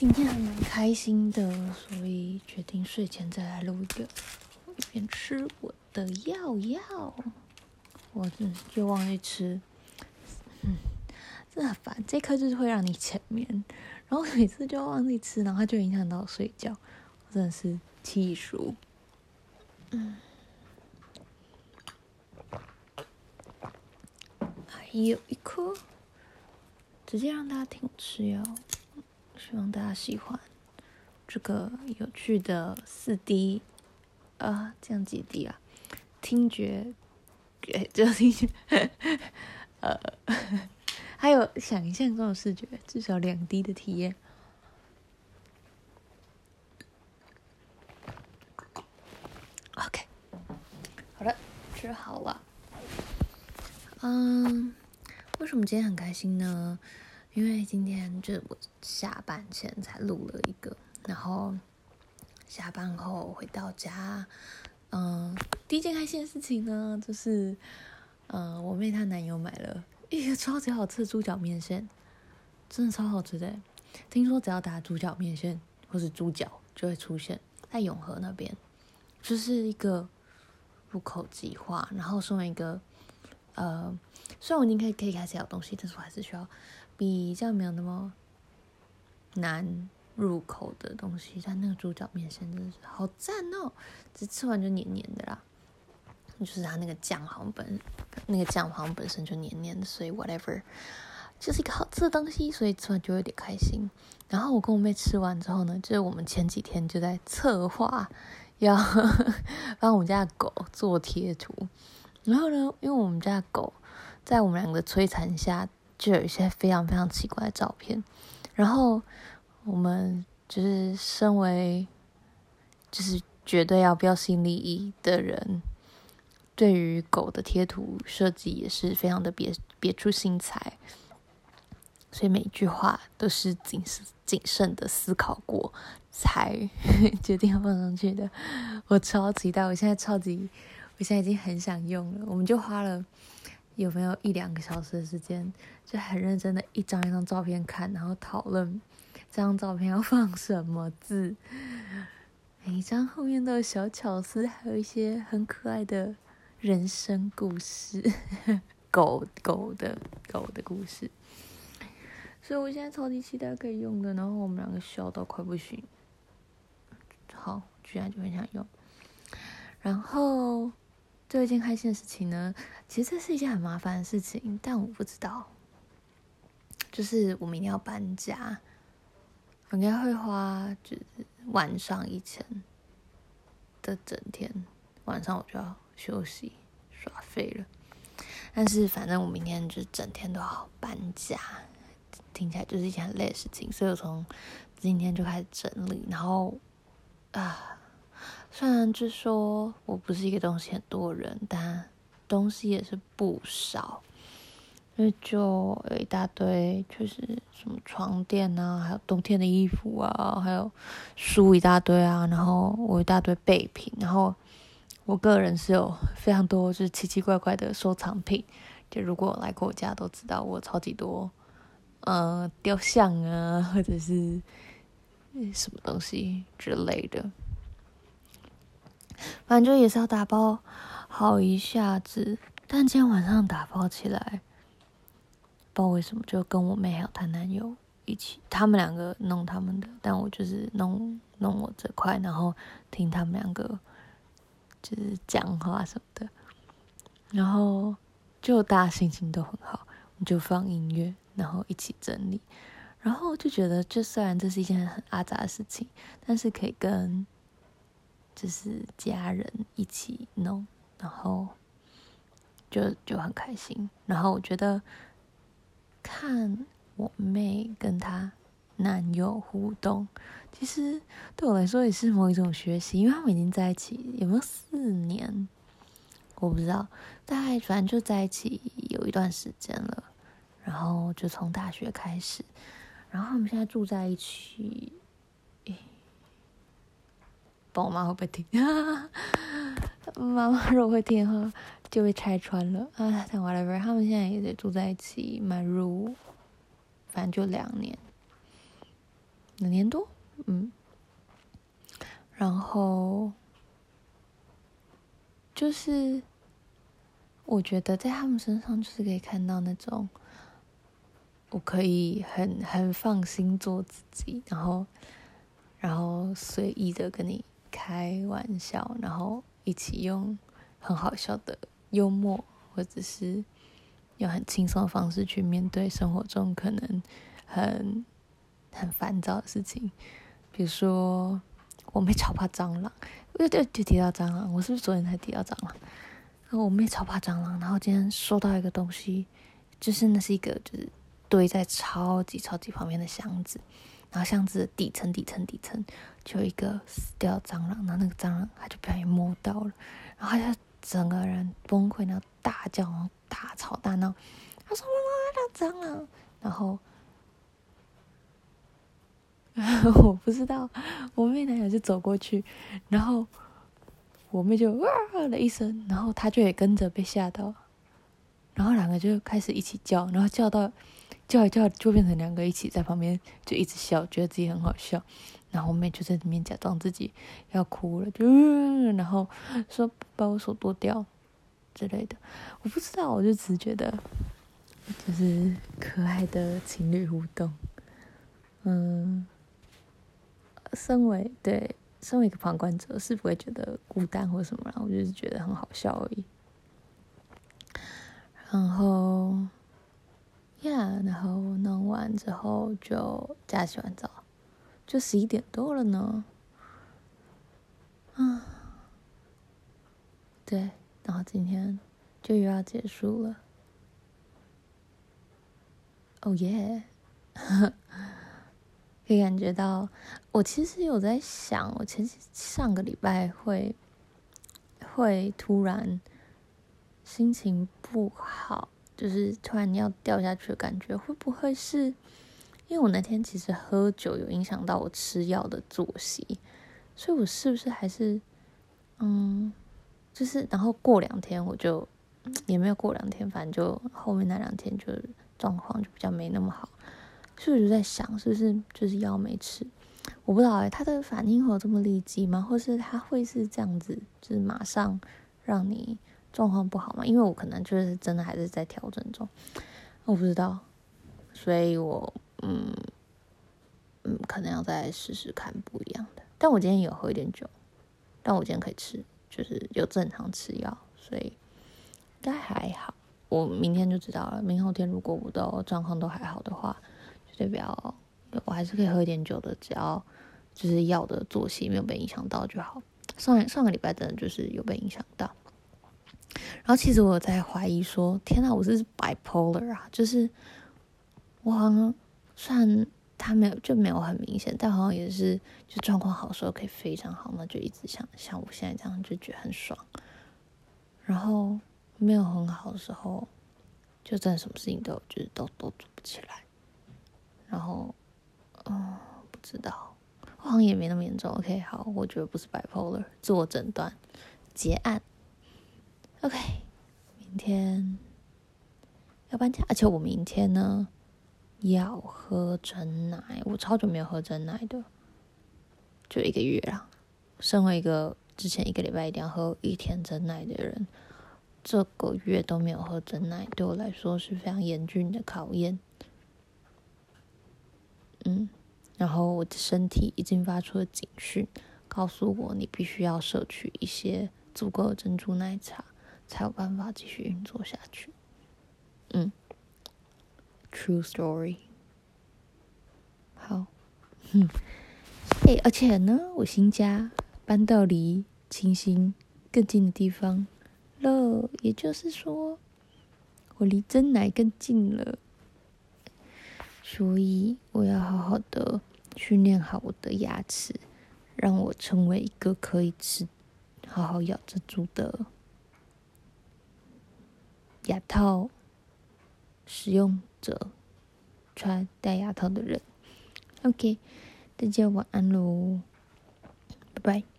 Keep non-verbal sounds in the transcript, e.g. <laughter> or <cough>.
今天还蛮开心的，所以决定睡前再来录一个，一边吃我的药药。我真就忘记吃，嗯，真的很烦。这颗就是会让你浅眠，然后每次就忘记吃，然后它就影响到睡觉，我真的是气数。嗯，还有一颗，直接让大家听吃药。希望大家喜欢这个有趣的四 D 啊，这样几 D 啊？听觉，给 <laughs> 这个听觉，<laughs> 呃，<laughs> 还有想象中的视觉，至少两 D 的体验。OK，好了，吃好了。嗯，为什么今天很开心呢？因为今天就是我下班前才录了一个，然后下班后回到家，嗯，第一件开心的事情呢，就是，嗯，我妹她男友买了一个超级好吃的猪脚面线，真的超好吃的。听说只要打猪脚面线或是猪脚，就会出现在永和那边，就是一个入口即化，然后送一个，呃，虽然我已经可以可以开始咬东西，但是我还是需要。比较没有那么难入口的东西，但那个猪脚面线真的是好赞哦！只吃完就黏黏的啦，就是它那个酱好像本那个酱好像本身就黏黏的，所以 whatever 就是一个好吃的东西，所以吃完就有点开心。然后我跟我妹吃完之后呢，就是我们前几天就在策划要 <laughs> 帮我们家的狗做贴图，然后呢，因为我们家的狗在我们两个的摧残下。就有一些非常非常奇怪的照片，然后我们就是身为就是绝对要标新立异的人，对于狗的贴图设计也是非常的别别出心裁，所以每一句话都是谨慎谨慎的思考过才 <laughs> 决定要放上去的。我超期待，我现在超级，我现在已经很想用了，我们就花了。有没有一两个小时的时间，就很认真的一张一张照片看，然后讨论这张照片要放什么字，每一张后面都有小巧思，还有一些很可爱的人生故事，<laughs> 狗狗的狗的故事，所以我现在超级期待可以用的，然后我们两个笑到快不行，好，居然就很想用，然后。最后一件开心的事情呢，其实这是一件很麻烦的事情，但我不知道。就是我明天要搬家，我应该会花就是晚上以前的整天，晚上我就要休息耍废了。但是反正我明天就整天都要搬家，听起来就是一件很累的事情，所以我从今天就开始整理，然后啊。虽然就说我不是一个东西很多人，但东西也是不少，因为就有一大堆，就是什么床垫啊，还有冬天的衣服啊，还有书一大堆啊，然后我一大堆备品，然后我个人是有非常多就是奇奇怪怪的收藏品，就如果来过我家都知道我超级多，呃，雕像啊，或者是什么东西之类的。反正就也是要打包好一下子，但今天晚上打包起来，不知道为什么就跟我妹还有她男友一起，他们两个弄他们的，但我就是弄弄我这块，然后听他们两个就是讲话什么的，然后就大家心情都很好，我就放音乐，然后一起整理，然后就觉得，就虽然这是一件很阿杂的事情，但是可以跟。就是家人一起弄，然后就就很开心。然后我觉得看我妹跟她男友互动，其实对我来说也是某一种学习，因为他们已经在一起有没有四年，我不知道，大概反正就在一起有一段时间了。然后就从大学开始，然后他们现在住在一起。我妈会不会听？妈妈如果会听的话，就被拆穿了啊！但 whatever，他们现在也得住在一起，迈入反正就两年，两年多，嗯，然后就是我觉得在他们身上就是可以看到那种，我可以很很放心做自己，然后然后随意的跟你开玩笑，然后一起用很好笑的幽默，或者是用很轻松的方式去面对生活中可能很。很烦躁的事情，比如说我妹超怕蟑螂，就就就提到蟑螂，我是不是昨天才提到蟑螂？然后我妹超怕蟑螂，然后今天收到一个东西，就是那是一个就是堆在超级超级旁边的箱子，然后箱子底层底层底层就有一个死掉的蟑螂，然后那个蟑螂它就不小心摸到了，然后他就整个人崩溃，然后大叫，然后大吵大闹，他说妈妈那蟑螂，然后。<laughs> 我不知道，我妹男友就走过去，然后我妹就哇的一声，然后他就也跟着被吓到，然后两个就开始一起叫，然后叫到叫一叫就变成两个一起在旁边就一直笑，觉得自己很好笑，然后我妹就在里面假装自己要哭了，就然后说把我手剁掉之类的，我不知道，我就只觉得就是可爱的情侣互动，嗯。身为对，身为一个旁观者是不会觉得孤单或什么，然后我就是觉得很好笑而已。然后，呀，然后弄完之后就加洗完澡，就十一点多了呢。啊，对，然后今天就又要结束了。哦耶！<laughs> 可以感觉到，我其实有在想，我前上个礼拜会会突然心情不好，就是突然要掉下去的感觉，会不会是因为我那天其实喝酒有影响到我吃药的作息，所以我是不是还是嗯，就是然后过两天我就也没有过两天，反正就后面那两天就状况就比较没那么好。所以我就在想，是不是就是药没吃？我不知道哎、他的反应会有这么立即吗？或是他会是这样子，就是马上让你状况不好吗？因为我可能就是真的还是在调整中，我不知道，所以我嗯嗯，可能要再试试看不一样的。但我今天有喝一点酒，但我今天可以吃，就是有正常吃药，所以应该还好。我明天就知道了。明后天如果我的状况都还好的话。就代表我还是可以喝一点酒的，只要就是药的作息没有被影响到就好。上上个礼拜真的就是有被影响到，然后其实我在怀疑说，天哪，我是 bipolar 啊！就是我好像虽然他没有就没有很明显，但好像也是就状况好的时候可以非常好，那就一直像像我现在这样就觉得很爽。然后没有很好的时候，就真的什么事情都就是都都做不起来。然后，嗯，不知道，我好像也没那么严重。OK，好，我觉得不是 bipolar，自我诊断，结案。OK，明天要搬家，而且我明天呢要喝真奶，我超久没有喝真奶的，就一个月了。身为一个之前一个礼拜一定要喝一天真奶的人，这个月都没有喝真奶，对我来说是非常严峻的考验。嗯，然后我的身体已经发出了警讯，告诉我你必须要摄取一些足够的珍珠奶茶，才有办法继续运作下去。嗯，True story。好，哼，<laughs> 哎，而且呢，我新家搬到离清新更近的地方了，也就是说，我离真奶更近了。所以我要好好的训练好我的牙齿，让我成为一个可以吃、好好咬着住的牙套使用者，穿戴牙套的人。OK，大家晚安喽，拜拜。